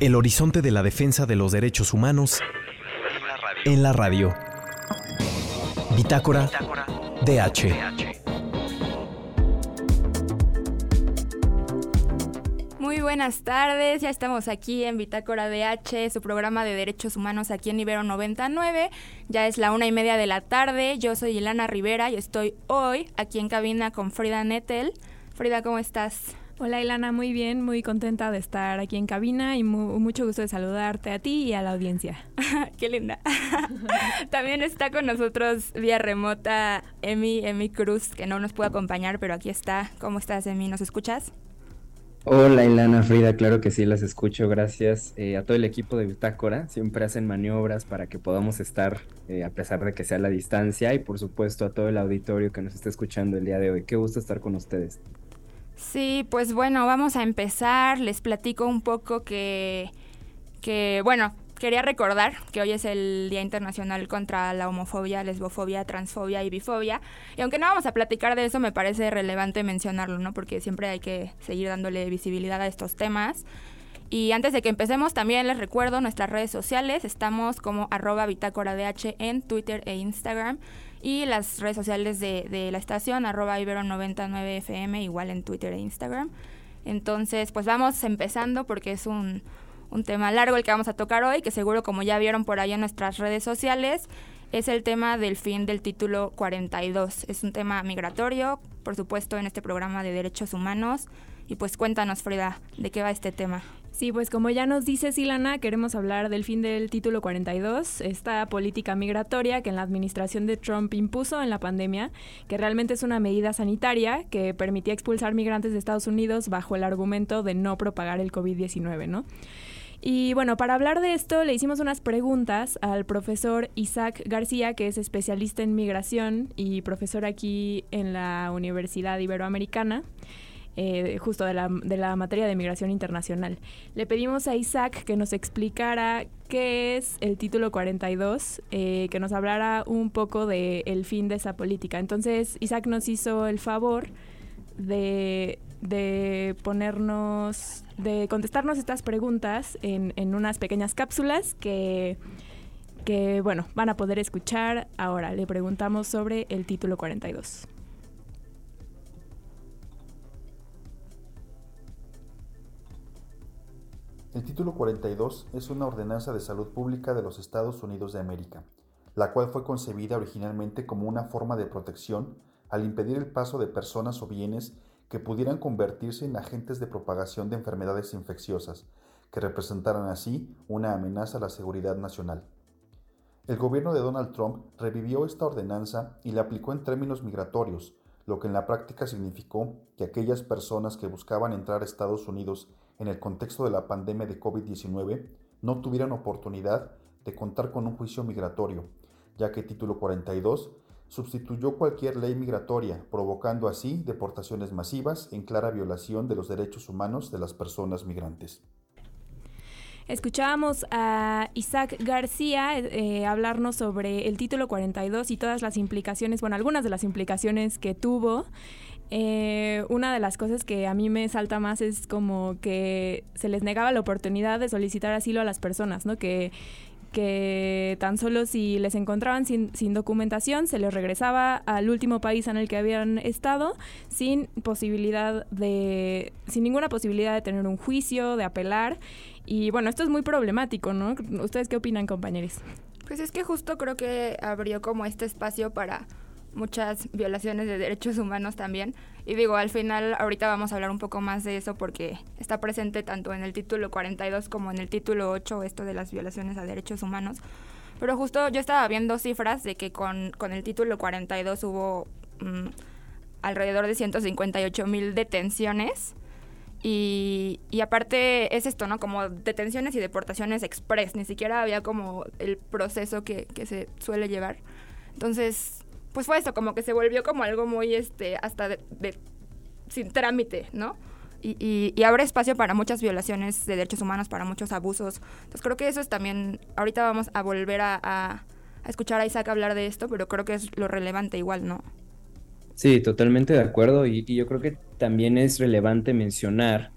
El horizonte de la defensa de los derechos humanos en la radio. Bitácora DH. Muy buenas tardes, ya estamos aquí en Bitácora DH, su programa de derechos humanos aquí en Ibero 99. Ya es la una y media de la tarde, yo soy Ilana Rivera y estoy hoy aquí en cabina con Frida Nettel. Frida, ¿cómo estás? Hola Ilana, muy bien, muy contenta de estar aquí en cabina y mucho gusto de saludarte a ti y a la audiencia. Qué linda. También está con nosotros vía remota Emi, Emi Cruz, que no nos puede acompañar, pero aquí está. ¿Cómo estás, Emi? ¿Nos escuchas? Hola Ilana, Frida, claro que sí, las escucho. Gracias eh, a todo el equipo de Bitácora. Siempre hacen maniobras para que podamos estar eh, a pesar de que sea la distancia y por supuesto a todo el auditorio que nos está escuchando el día de hoy. Qué gusto estar con ustedes. Sí, pues bueno, vamos a empezar. Les platico un poco que, que, bueno, quería recordar que hoy es el Día Internacional contra la homofobia, lesbofobia, transfobia y bifobia. Y aunque no vamos a platicar de eso, me parece relevante mencionarlo, ¿no? Porque siempre hay que seguir dándole visibilidad a estos temas. Y antes de que empecemos, también les recuerdo nuestras redes sociales. Estamos como arroba bitácora DH en Twitter e Instagram y las redes sociales de, la estación, arroba ibero99fm, igual en Twitter e Instagram. Entonces, pues vamos empezando porque es un, un tema largo el que vamos a tocar hoy, que seguro como ya vieron por ahí en nuestras redes sociales, es el tema del fin del título 42. Es un tema migratorio, por supuesto, en este programa de derechos humanos. Y pues cuéntanos, Frida, ¿de qué va este tema? Sí, pues como ya nos dice Silana, queremos hablar del fin del título 42, esta política migratoria que en la administración de Trump impuso en la pandemia, que realmente es una medida sanitaria que permitía expulsar migrantes de Estados Unidos bajo el argumento de no propagar el COVID-19, ¿no? Y bueno, para hablar de esto le hicimos unas preguntas al profesor Isaac García, que es especialista en migración y profesor aquí en la Universidad Iberoamericana. Eh, justo de la, de la materia de migración internacional. Le pedimos a Isaac que nos explicara qué es el título 42, eh, que nos hablara un poco del fin de esa política. Entonces, Isaac nos hizo el favor de, de ponernos, de contestarnos estas preguntas en, en unas pequeñas cápsulas que que bueno, van a poder escuchar ahora. Le preguntamos sobre el título 42. El título 42 es una ordenanza de salud pública de los Estados Unidos de América, la cual fue concebida originalmente como una forma de protección al impedir el paso de personas o bienes que pudieran convertirse en agentes de propagación de enfermedades infecciosas, que representaran así una amenaza a la seguridad nacional. El gobierno de Donald Trump revivió esta ordenanza y la aplicó en términos migratorios, lo que en la práctica significó que aquellas personas que buscaban entrar a Estados Unidos en el contexto de la pandemia de COVID-19 no tuvieran oportunidad de contar con un juicio migratorio, ya que título 42 sustituyó cualquier ley migratoria, provocando así deportaciones masivas en clara violación de los derechos humanos de las personas migrantes. Escuchábamos a Isaac García eh, hablarnos sobre el título 42 y todas las implicaciones, bueno, algunas de las implicaciones que tuvo eh, una de las cosas que a mí me salta más es como que se les negaba la oportunidad de solicitar asilo a las personas, ¿no? Que, que tan solo si les encontraban sin, sin, documentación se les regresaba al último país en el que habían estado sin posibilidad de sin ninguna posibilidad de tener un juicio de apelar. Y bueno esto es muy problemático no ustedes qué opinan compañeros pues es que justo creo que abrió como este espacio para muchas violaciones de derechos humanos también. Y digo, al final ahorita vamos a hablar un poco más de eso porque está presente tanto en el título 42 como en el título 8 esto de las violaciones a derechos humanos. Pero justo yo estaba viendo cifras de que con, con el título 42 hubo mm, alrededor de 158 mil detenciones. Y, y, aparte es esto, ¿no? Como detenciones y deportaciones express. Ni siquiera había como el proceso que, que se suele llevar. Entonces, pues fue eso, como que se volvió como algo muy, este, hasta de, sin trámite, ¿no? Y, y, abre espacio para muchas violaciones de derechos humanos, para muchos abusos. Entonces creo que eso es también, ahorita vamos a volver a, a, escuchar a Isaac hablar de esto, pero creo que es lo relevante igual, ¿no? Sí, totalmente de acuerdo y, y yo creo que también es relevante mencionar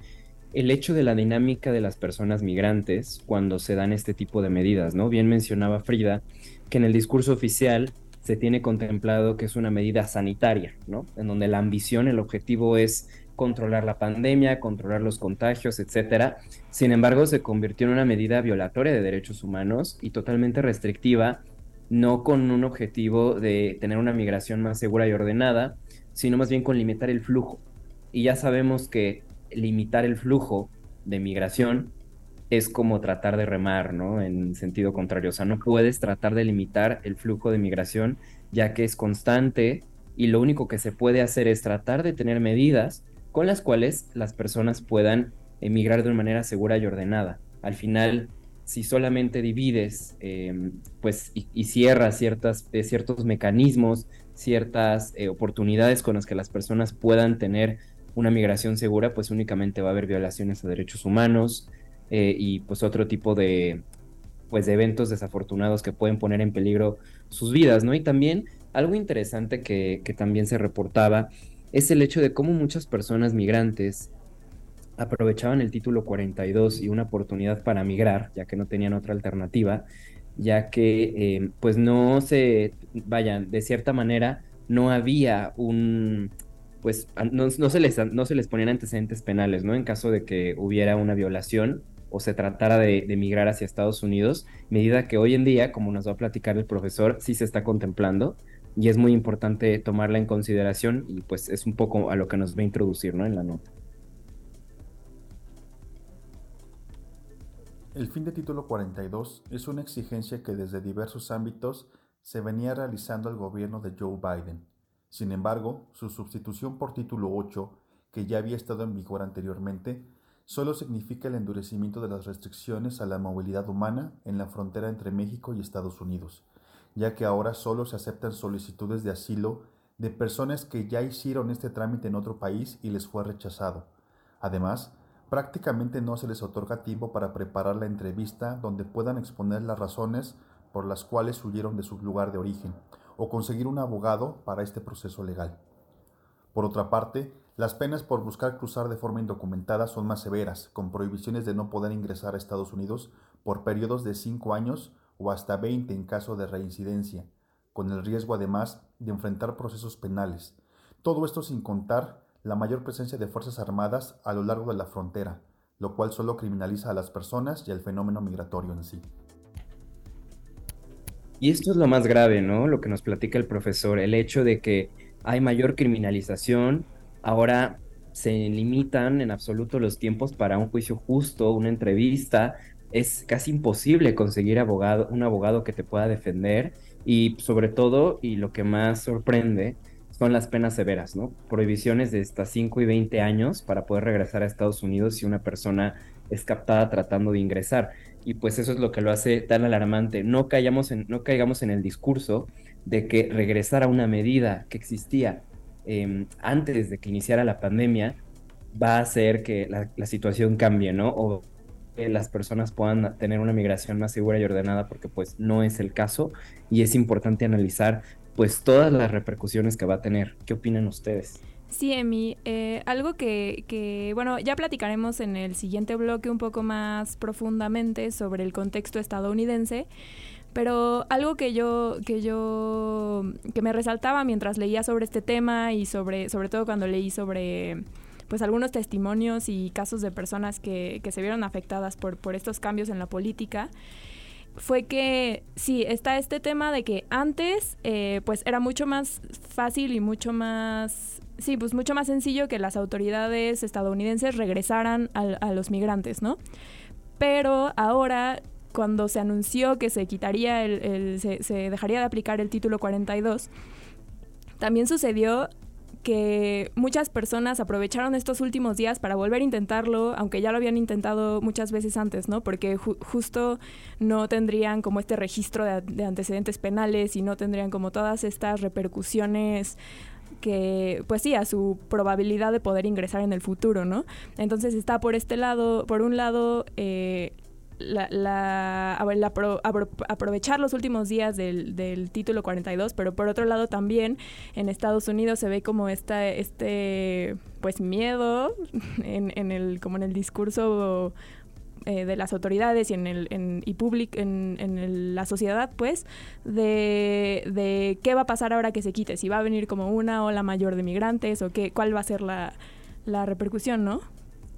el hecho de la dinámica de las personas migrantes cuando se dan este tipo de medidas, ¿no? Bien mencionaba Frida que en el discurso oficial se tiene contemplado que es una medida sanitaria, ¿no? En donde la ambición, el objetivo es controlar la pandemia, controlar los contagios, etcétera. Sin embargo, se convirtió en una medida violatoria de derechos humanos y totalmente restrictiva, no con un objetivo de tener una migración más segura y ordenada, sino más bien con limitar el flujo. Y ya sabemos que limitar el flujo de migración es como tratar de remar, ¿no? En sentido contrario. O sea, no puedes tratar de limitar el flujo de migración ya que es constante y lo único que se puede hacer es tratar de tener medidas con las cuales las personas puedan emigrar de una manera segura y ordenada. Al final, si solamente divides em, pues, y, cierras ciertas, eh, ciertos mecanismos, ciertas eh, oportunidades con las que las personas puedan tener una migración segura, pues únicamente va a haber violaciones a derechos humanos eh, y pues otro tipo de, pues, de eventos desafortunados que pueden poner en peligro sus vidas, ¿no? Y también algo interesante que, que también se reportaba es el hecho de cómo muchas personas migrantes aprovechaban el título 42 y una oportunidad para migrar, ya que no tenían otra alternativa, ya que eh, pues no se, vayan, de cierta manera no había un, pues no, se les, no se les ponían antecedentes penales, ¿no? En caso de que hubiera una violación o se tratara de, de, migrar hacia Estados Unidos, medida que hoy en día, como nos va a platicar el profesor, sí se está contemplando y es muy importante tomarla en consideración y pues es un poco a lo que nos va a introducir, ¿no? En la nota. El fin de título 42 es una exigencia que desde diversos ámbitos se venía realizando al gobierno de Joe Biden sin embargo, su sustitución por título 8, que ya había estado en vigor anteriormente, solo significa el endurecimiento de las restricciones a la movilidad humana en la frontera entre México y Estados Unidos, ya que ahora solo se aceptan solicitudes de asilo de personas que ya hicieron este trámite en otro país y les fue rechazado. Además, prácticamente no se les otorga tiempo para preparar la entrevista donde puedan exponer las razones por las cuales huyeron de su lugar de origen, o conseguir un abogado para este proceso legal. Por otra parte, las penas por buscar cruzar de forma indocumentada son más severas, con prohibiciones de no poder ingresar a Estados Unidos por periodos de 5 años o hasta 20 en caso de reincidencia, con el riesgo además de enfrentar procesos penales. Todo esto sin contar la mayor presencia de Fuerzas Armadas a lo largo de la frontera, lo cual solo criminaliza a las personas y al fenómeno migratorio en sí. Y esto es lo más grave, ¿no? Lo que nos platica el profesor, el hecho de que hay mayor criminalización, ahora se limitan en absoluto los tiempos para un juicio justo, una entrevista, es casi imposible conseguir abogado, un abogado que te pueda defender y sobre todo, y lo que más sorprende, son las penas severas, ¿no? Prohibiciones de hasta 5 y 20 años para poder regresar a Estados Unidos si una persona es captada tratando de ingresar y pues eso es lo que lo hace tan alarmante. No, en, no caigamos en el discurso de que regresar a una medida que existía em, antes de que iniciara la pandemia va a hacer que la, situación cambie, ¿no? O que las personas puedan tener una migración más segura y ordenada, porque pues no es el caso y es importante analizar pues todas las repercusiones que va a tener. ¿Qué opinan ustedes? Sí, Emi, eh, algo que, que, bueno, ya platicaremos en el siguiente bloque un poco más profundamente sobre el contexto estadounidense, pero algo que yo, que yo, que me resaltaba mientras leía sobre este tema y sobre, sobre todo cuando leí sobre pues algunos testimonios y casos de personas que, que se vieron afectadas por, por estos cambios en la política, fue que sí, está este tema de que antes eh, pues era mucho más fácil y mucho más, sí, pues mucho más sencillo que las autoridades estadounidenses regresaran a, los migrantes, ¿no? Pero ahora, cuando se anunció que se quitaría el, se, se dejaría de aplicar el título 42, también sucedió que muchas personas aprovecharon estos últimos días para volver a intentarlo, aunque ya lo habían intentado muchas veces antes, ¿no? Porque justo no tendrían como este registro de, antecedentes penales y no tendrían como todas estas repercusiones que, pues sí, a su probabilidad de poder ingresar en el futuro, ¿no? Entonces está por este lado, por un lado, eh, la, aprovechar los últimos días del, del, título 42, pero por otro lado también en Estados Unidos se ve como esta, este pues miedo en, en el, como en el discurso eh, de las autoridades y en el en, y public, en, en la sociedad, pues, de, de, qué va a pasar ahora que se quite, si va a venir como una ola mayor de migrantes o qué, cuál va a ser la, la repercusión, ¿no?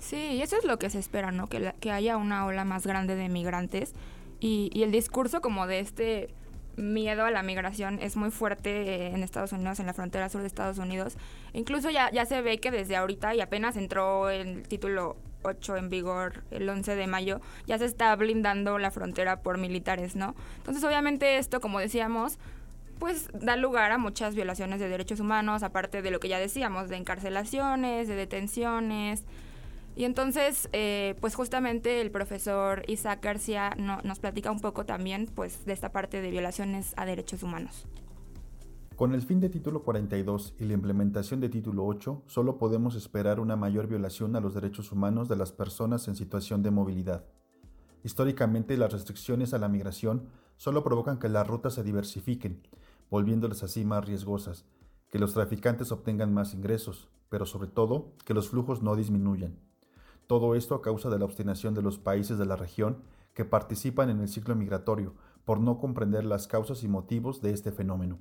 Sí, y eso es lo que se espera, ¿no? Que, que haya una ola más grande de migrantes y, y el discurso como de este miedo a la migración es muy fuerte en Estados Unidos, en la frontera sur de Estados Unidos. Incluso ya, ya se ve que desde ahorita, y apenas entró el título 8 en vigor el 11 de mayo, ya se está blindando la frontera por militares, ¿no? Entonces, obviamente esto, como decíamos, pues da lugar a muchas violaciones de derechos humanos, aparte de lo que ya decíamos, de encarcelaciones, de detenciones. Y entonces, eh, pues justamente el profesor Isaac García nos platica un poco también pues, de esta parte de violaciones a derechos humanos. Con el fin de título 42 y la implementación de título 8, solo podemos esperar una mayor violación a los derechos humanos de las personas en situación de movilidad. Históricamente, las restricciones a la migración solo provocan que las rutas se diversifiquen, volviéndolas así más riesgosas, que los traficantes obtengan más ingresos, pero sobre todo que los flujos no disminuyan. Todo esto a causa de la obstinación de los países de la región que participan en el ciclo migratorio por no comprender las causas y motivos de este fenómeno.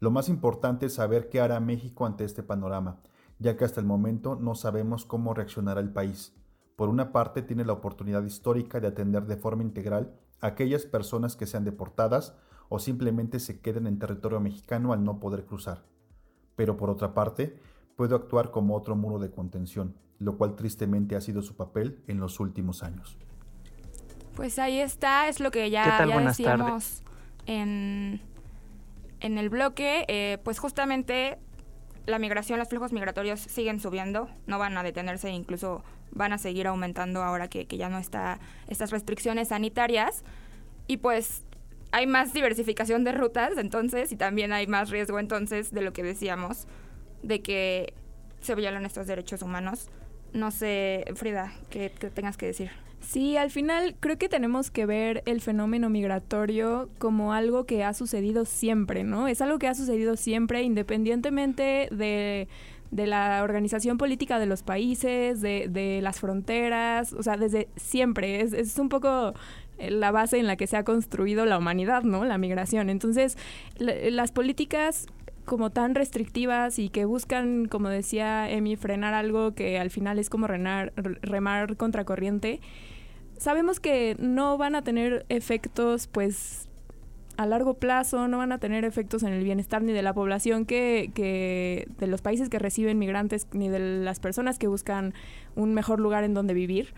Lo más importante es saber qué hará México ante este panorama, ya que hasta el momento no sabemos cómo reaccionará el país. Por una parte, tiene la oportunidad histórica de atender de forma integral a aquellas personas que sean deportadas o simplemente se queden en territorio mexicano al no poder cruzar. Pero por otra parte, puede actuar como otro muro de contención, lo cual tristemente ha sido su papel en los últimos años. Pues ahí está, es lo que ya, ya decíamos en en el bloque, eh, pues justamente la migración, los flujos migratorios siguen subiendo, no van a detenerse, incluso van a seguir aumentando ahora que, ya no está estas restricciones sanitarias. Y pues hay más diversificación de rutas entonces y también hay más riesgo entonces de lo que decíamos, de que se violan estos derechos humanos. No sé, Frida, ¿qué, qué tengas que decir? Sí, al final creo que tenemos que ver el fenómeno migratorio como algo que ha sucedido siempre, ¿no? Es algo que ha sucedido siempre independientemente de, la organización política de los países, de, las fronteras, o sea, desde siempre. Es, es un poco la base en la que se ha construido la humanidad, ¿no? La migración. Entonces, las políticas como tan restrictivas y que buscan, como decía Emi, frenar algo que al final es como remar, remar contracorriente, sabemos que no van a tener efectos, pues, a largo plazo, no van a tener efectos en el bienestar ni de la población que, que de los países que reciben migrantes, ni de las personas que buscan un mejor lugar en donde vivir.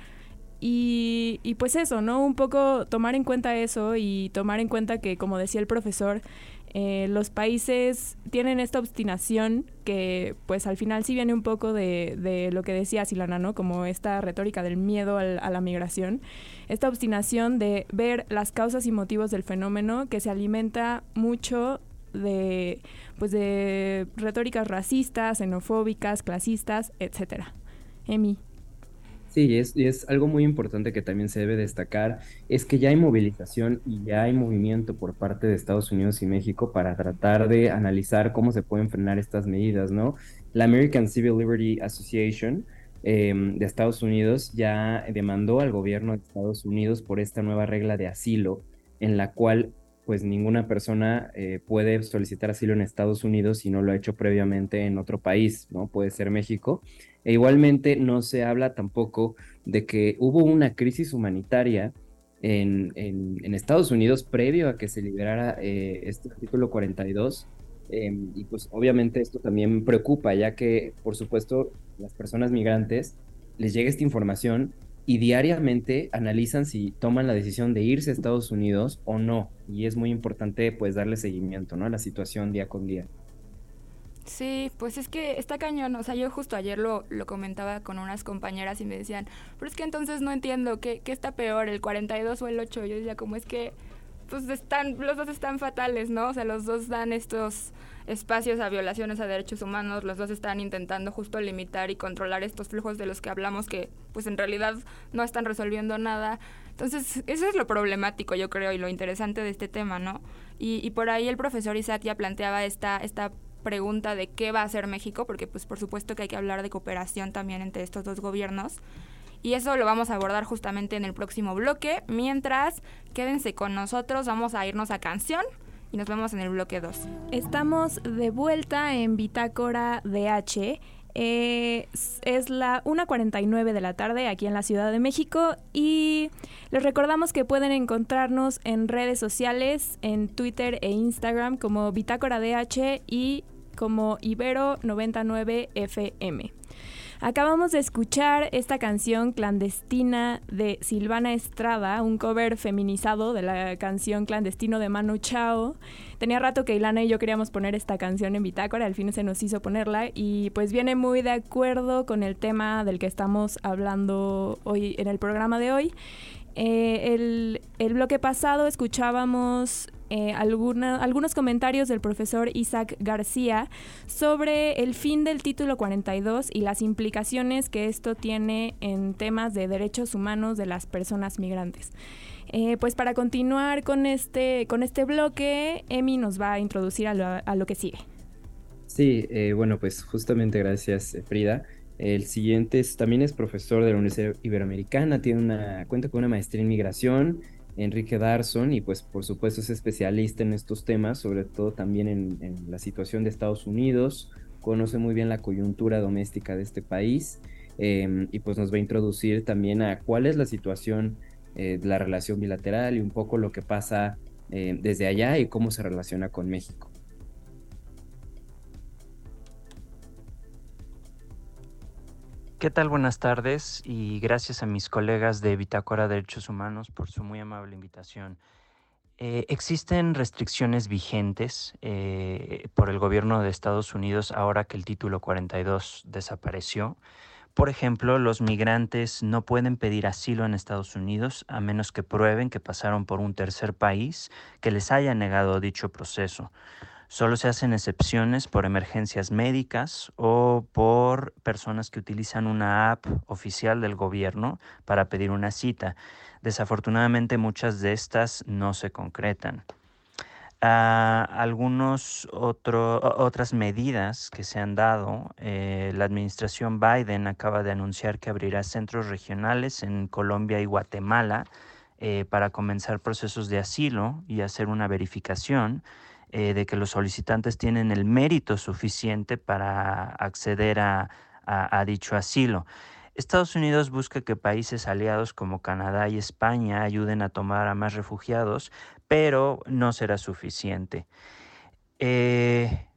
Y, y, pues eso, ¿no? Un poco tomar en cuenta eso y tomar en cuenta que, como decía el profesor, eh, los países tienen esta obstinación que pues al final sí viene un poco de, de lo que decía Silana, ¿no? Como esta retórica del miedo al, a la migración, esta obstinación de ver las causas y motivos del fenómeno que se alimenta mucho de pues de retóricas racistas, xenofóbicas, clasistas, etcétera. Emi. Sí, y es, algo muy importante que también se debe destacar, es que ya hay movilización y ya hay movimiento por parte de Estados Unidos y México para tratar de analizar cómo se pueden frenar estas medidas, ¿no? La American Civil Liberty Association em, de Estados Unidos ya demandó al gobierno de Estados Unidos por esta nueva regla de asilo en la cual pues ninguna persona eh, puede solicitar asilo en Estados Unidos si no lo ha hecho previamente en otro país, ¿no? Puede ser México. E igualmente no se habla tampoco de que hubo una crisis humanitaria en, Estados Unidos previo a que se liberara eh, este artículo 42. Em, y pues obviamente esto también preocupa, ya que por supuesto las personas migrantes les llega esta información y diariamente analizan si toman la decisión de irse a Estados Unidos o no. Y es muy importante pues darle seguimiento ¿no? a la situación día con día. Sí, pues es que está cañón. O sea, yo justo ayer lo, lo comentaba con unas compañeras y me decían, pero es que entonces no entiendo, ¿qué, qué está peor, el 42 o el 8? Yo decía, como es que, pues están, los dos están fatales, ¿no? O sea, los dos dan estos espacios a violaciones a derechos humanos, los dos están intentando justo limitar y controlar estos flujos de los que hablamos que pues en realidad no están resolviendo nada. Entonces, eso es lo problemático, yo creo, y lo interesante de este tema, ¿no? Y, y por ahí el profesor Isaac ya planteaba esta, esta pregunta de qué va a hacer México, porque pues por supuesto que hay que hablar de cooperación también entre estos dos gobiernos. Y eso lo vamos a abordar justamente en el próximo bloque. Mientras, quédense con nosotros, vamos a irnos a canción y nos vemos en el bloque 2. Estamos de vuelta en Bitácora DH. Eh, es la 1.49 de la tarde aquí en la Ciudad de México y les recordamos que pueden encontrarnos en redes sociales, en Twitter e Instagram como Bitácora DH y como Ibero99FM. Acabamos de escuchar esta canción clandestina de Silvana Estrada, un cover feminizado de la canción clandestino de Manu Chao. Tenía rato que Ilana y yo queríamos poner esta canción en Bitácora, al fin se nos hizo ponerla y pues viene muy de acuerdo con el tema del que estamos hablando hoy en el programa de hoy. Eh, el, el bloque pasado escuchábamos eh, algunos comentarios del profesor Isaac García sobre el fin del título 42 y las implicaciones que esto tiene en temas de derechos humanos de las personas migrantes. Eh, pues para continuar con este, con este bloque, Emi nos va a introducir a lo, que sigue. Sí, eh, bueno, pues justamente gracias Frida. El siguiente también es profesor de la Universidad Iberoamericana, tiene una, cuenta con una maestría en migración Enrique Darson y pues por supuesto es especialista en estos temas, sobre todo también en, la situación de Estados Unidos, conoce muy bien la coyuntura doméstica de este país em, y pues nos va a introducir también a cuál es la situación eh, de la relación bilateral y un poco lo que pasa eh, desde allá y cómo se relaciona con México. ¿Qué tal? Buenas tardes y gracias a mis colegas de Bitácora Derechos Humanos por su muy amable invitación. Eh, existen restricciones vigentes eh, por el gobierno de Estados Unidos ahora que el título 42 desapareció. Por ejemplo, los migrantes no pueden pedir asilo en Estados Unidos a menos que prueben que pasaron por un tercer país que les haya negado dicho proceso. Solo se hacen excepciones por emergencias médicas o por personas que utilizan una app oficial del gobierno para pedir una cita. Desafortunadamente muchas de estas no se concretan. Uh, algunos otras medidas que se han dado. Eh, la administración Biden acaba de anunciar que abrirá centros regionales en Colombia y Guatemala eh, para comenzar procesos de asilo y hacer una verificación. Eh, de que los solicitantes tienen el mérito suficiente para acceder a, dicho asilo. Estados Unidos busca que países aliados como Canadá y España ayuden a tomar a más refugiados, pero no será suficiente. Eh,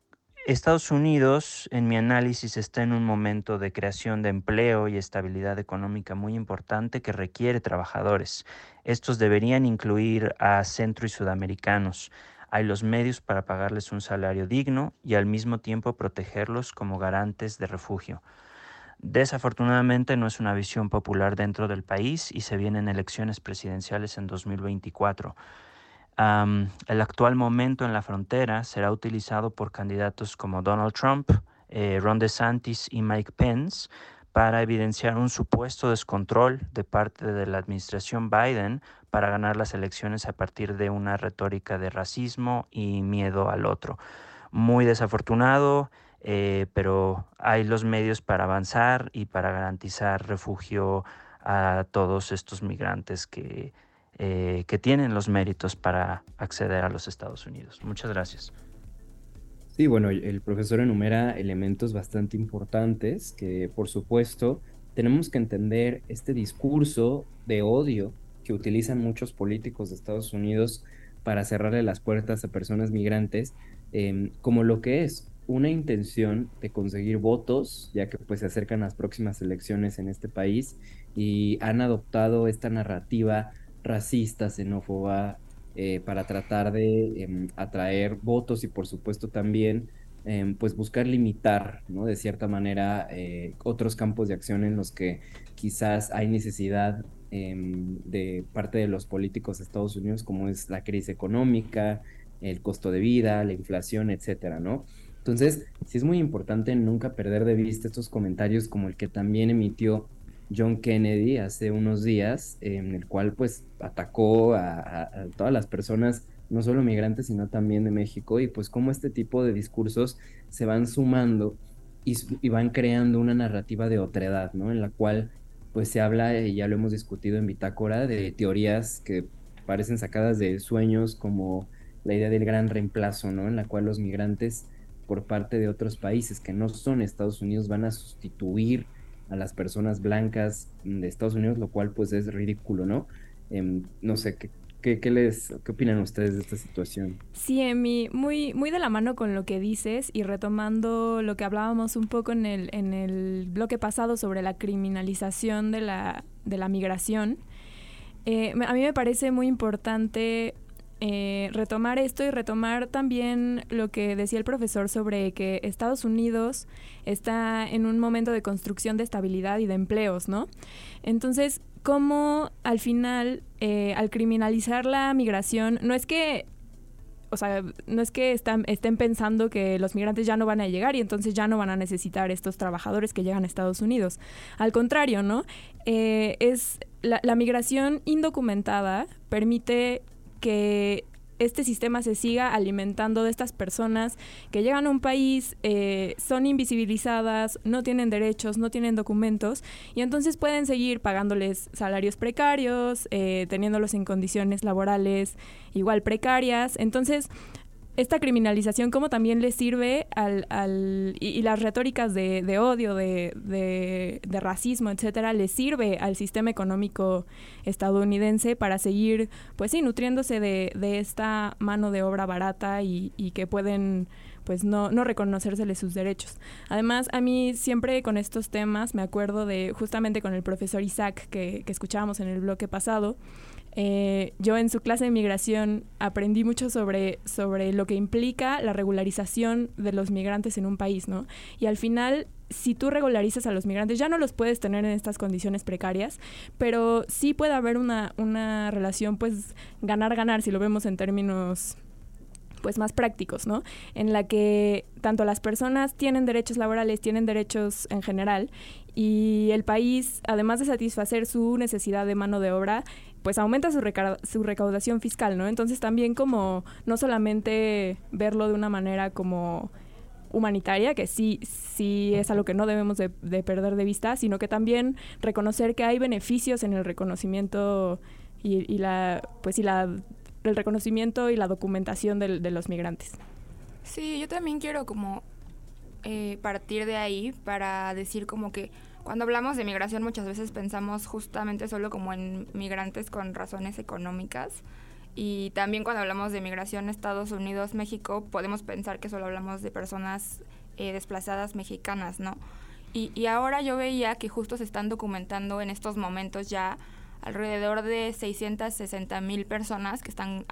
Estados Unidos, en mi análisis, está en un momento de creación de empleo y estabilidad económica muy importante que requiere trabajadores. Estos deberían incluir a centro y sudamericanos hay los medios para pagarles un salario digno y al mismo tiempo protegerlos como garantes de refugio. Desafortunadamente no es una visión popular dentro del país y se vienen elecciones presidenciales en 2024. el actual momento en la frontera será utilizado por candidatos como Donald Trump, eh, Ron DeSantis y Mike Pence para evidenciar un supuesto descontrol de parte de la administración Biden para ganar las elecciones a partir de una retórica de racismo y miedo al otro. Muy desafortunado, eh, pero hay los medios para avanzar y para garantizar refugio a todos estos migrantes que, eh, que tienen los méritos para acceder a los Estados Unidos. Muchas gracias. Sí, bueno, el profesor enumera elementos bastante importantes que, por supuesto, tenemos que entender este discurso de odio que utilizan muchos políticos de Estados Unidos para cerrarle las puertas a personas migrantes, em, como lo que es una intención de conseguir votos, ya que pues se acercan las próximas elecciones en este país y han adoptado esta narrativa racista, xenófoba, eh, para tratar de em, atraer votos y por supuesto también em, pues buscar limitar, ¿no? De cierta manera, eh, otros campos de acción en los que quizás hay necesidad em, de parte de los políticos de Estados Unidos, como es la crisis económica, el costo de vida, la inflación, etcétera, ¿no? Entonces, sí es muy importante nunca perder de vista estos comentarios como el que también emitió John Kennedy hace unos días, en el cual pues atacó a, todas las personas, no solo migrantes, sino también de México, y pues cómo este tipo de discursos se van sumando y, y, van creando una narrativa de otredad, ¿no? En la cual pues se habla, y ya lo hemos discutido en Bitácora, de teorías que parecen sacadas de sueños como la idea del gran reemplazo, ¿no? En la cual los migrantes por parte de otros países que no son Estados Unidos van a sustituir a las personas blancas de Estados Unidos, lo cual pues es ridículo, ¿no? Em, no sé, ¿qué, qué, les, ¿qué opinan ustedes de esta situación? Sí, Emi, muy, muy de la mano con lo que dices y retomando lo que hablábamos un poco en el, en el bloque pasado sobre la criminalización de la, de la migración, eh, a mí me parece muy importante eh, retomar esto y retomar también lo que decía el profesor sobre que Estados Unidos está en un momento de construcción de estabilidad y de empleos, ¿no? Entonces, ¿cómo al final, eh, al criminalizar la migración, no es que o sea, no es que están, estén pensando que los migrantes ya no van a llegar y entonces ya no van a necesitar estos trabajadores que llegan a Estados Unidos. Al contrario, ¿no? Eh, es la, la migración indocumentada permite que este sistema se siga alimentando de estas personas que llegan a un país, eh, son invisibilizadas, no tienen derechos, no tienen documentos y entonces pueden seguir pagándoles salarios precarios, eh, teniéndolos en condiciones laborales igual precarias. Entonces, esta criminalización como también le sirve al, al y, las retóricas de, de odio, de, de, de, racismo, etcétera, le sirve al sistema económico estadounidense para seguir, pues sí, nutriéndose de, de esta mano de obra barata y, y que pueden pues no, no reconocérseles sus derechos. Además, a mí siempre con estos temas me acuerdo de justamente con el profesor Isaac que, que escuchábamos en el bloque pasado, eh, yo en su clase de migración aprendí mucho sobre, sobre lo que implica la regularización de los migrantes en un país, ¿no? Y al final, si tú regularizas a los migrantes, ya no los puedes tener en estas condiciones precarias, pero sí puede haber una, una relación, pues, ganar-ganar, si lo vemos en términos pues más prácticos, ¿no? En la que tanto las personas tienen derechos laborales, tienen derechos en general, y el país, además de satisfacer su necesidad de mano de obra, pues aumenta su, su recaudación fiscal, ¿no? Entonces también como no solamente verlo de una manera como humanitaria, que sí, sí es algo que no debemos de, perder de vista, sino que también reconocer que hay beneficios en el reconocimiento y, la, pues y la, el reconocimiento y la documentación de, de los migrantes. Sí, yo también quiero como eh, partir de ahí para decir como que cuando hablamos de migración muchas veces pensamos justamente solo como en migrantes con razones económicas y también cuando hablamos de migración Estados Unidos, México, podemos pensar que solo hablamos de personas eh, desplazadas mexicanas, ¿no? Y, y ahora yo veía que justo se están documentando en estos momentos ya alrededor de 660 mil personas que están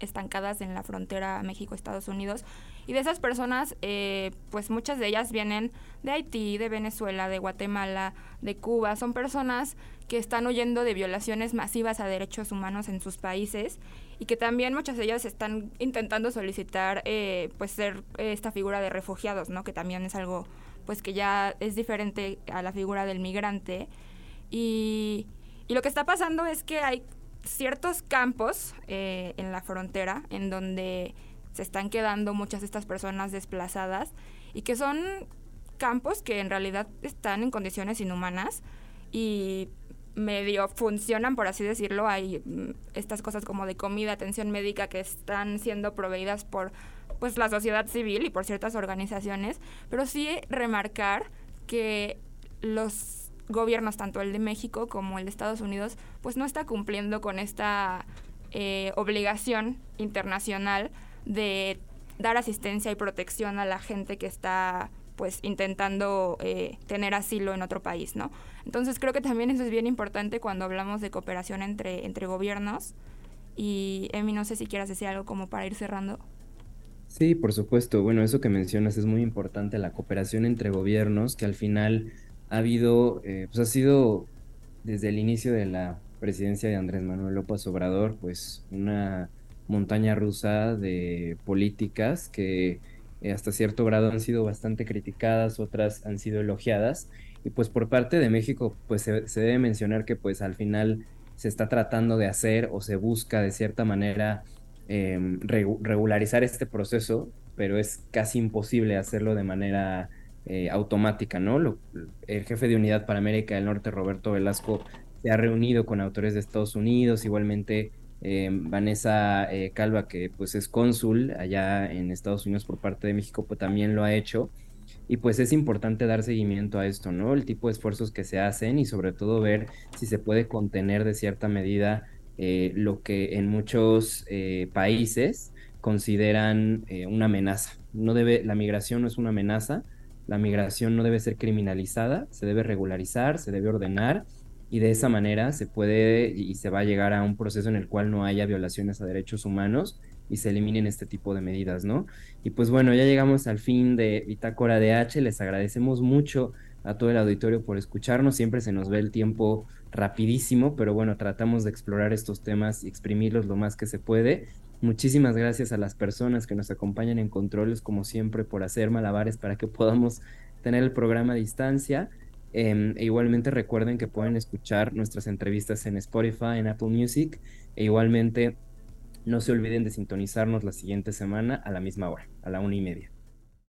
estancadas en la frontera México-Estados Unidos. Y de esas personas, eh, pues muchas de ellas vienen de Haití, de Venezuela, de Guatemala, de Cuba. Son personas que están huyendo de violaciones masivas a derechos humanos en sus países y que también muchas de ellas están intentando solicitar eh, pues ser esta figura de refugiados, ¿no? Que también es algo pues que ya es diferente a la figura del migrante. Y y lo que está pasando es que hay ciertos campos eh, en la frontera en donde se están quedando muchas de estas personas desplazadas y que son campos que en realidad están en condiciones inhumanas y medio funcionan, por así decirlo. Hay mm, estas cosas como de comida, atención médica que están siendo proveídas por pues la sociedad civil y por ciertas organizaciones, pero sí remarcar que los gobiernos, tanto el de México como el de Estados Unidos, pues no está cumpliendo con esta eh, obligación internacional de dar asistencia y protección a la gente que está pues intentando eh, tener asilo en otro país, ¿no? Entonces creo que también eso es bien importante cuando hablamos de cooperación entre, entre gobiernos. Y Emi, no sé si quieras decir algo como para ir cerrando. Sí, por supuesto. Bueno, eso que mencionas es muy importante, la cooperación entre gobiernos, que al final ha habido, eh, pues ha sido desde el inicio de la presidencia de Andrés Manuel López Obrador, pues una montaña rusa de políticas que eh, hasta cierto grado han sido bastante criticadas, otras han sido elogiadas. Y pues por parte de México, pues se, debe mencionar que pues al final se está tratando de hacer o se busca de cierta manera em, regularizar este proceso, pero es casi imposible hacerlo de manera eh, automática, ¿no? el jefe de Unidad para América del Norte, Roberto Velasco, se ha reunido con autores de Estados Unidos, igualmente em, Vanessa eh, Calva, que pues es cónsul allá en Estados Unidos por parte de México, pues también lo ha hecho. Y pues es importante dar seguimiento a esto, ¿no? El tipo de esfuerzos que se hacen y sobre todo ver si se puede contener de cierta medida eh, lo que en muchos países consideran una amenaza. No debe, la migración no es una amenaza, la migración no debe ser criminalizada, se debe regularizar, se debe ordenar y de esa manera se puede y se va a llegar a un proceso en el cual no haya violaciones a derechos humanos y se eliminen este tipo de medidas, ¿no? Y pues bueno, ya llegamos al fin de Bitácora DH, les agradecemos mucho a todo el auditorio por escucharnos, siempre se nos ve el tiempo rapidísimo, pero bueno, tratamos de explorar estos temas y exprimirlos lo más que se puede Muchísimas gracias a las personas que nos acompañan en controles, como siempre, por hacer malabares para que podamos tener el programa a distancia. Em, e igualmente recuerden que pueden escuchar nuestras entrevistas en Spotify, en Apple Music. E igualmente no se olviden de sintonizarnos la siguiente semana a la misma hora, a la una y media.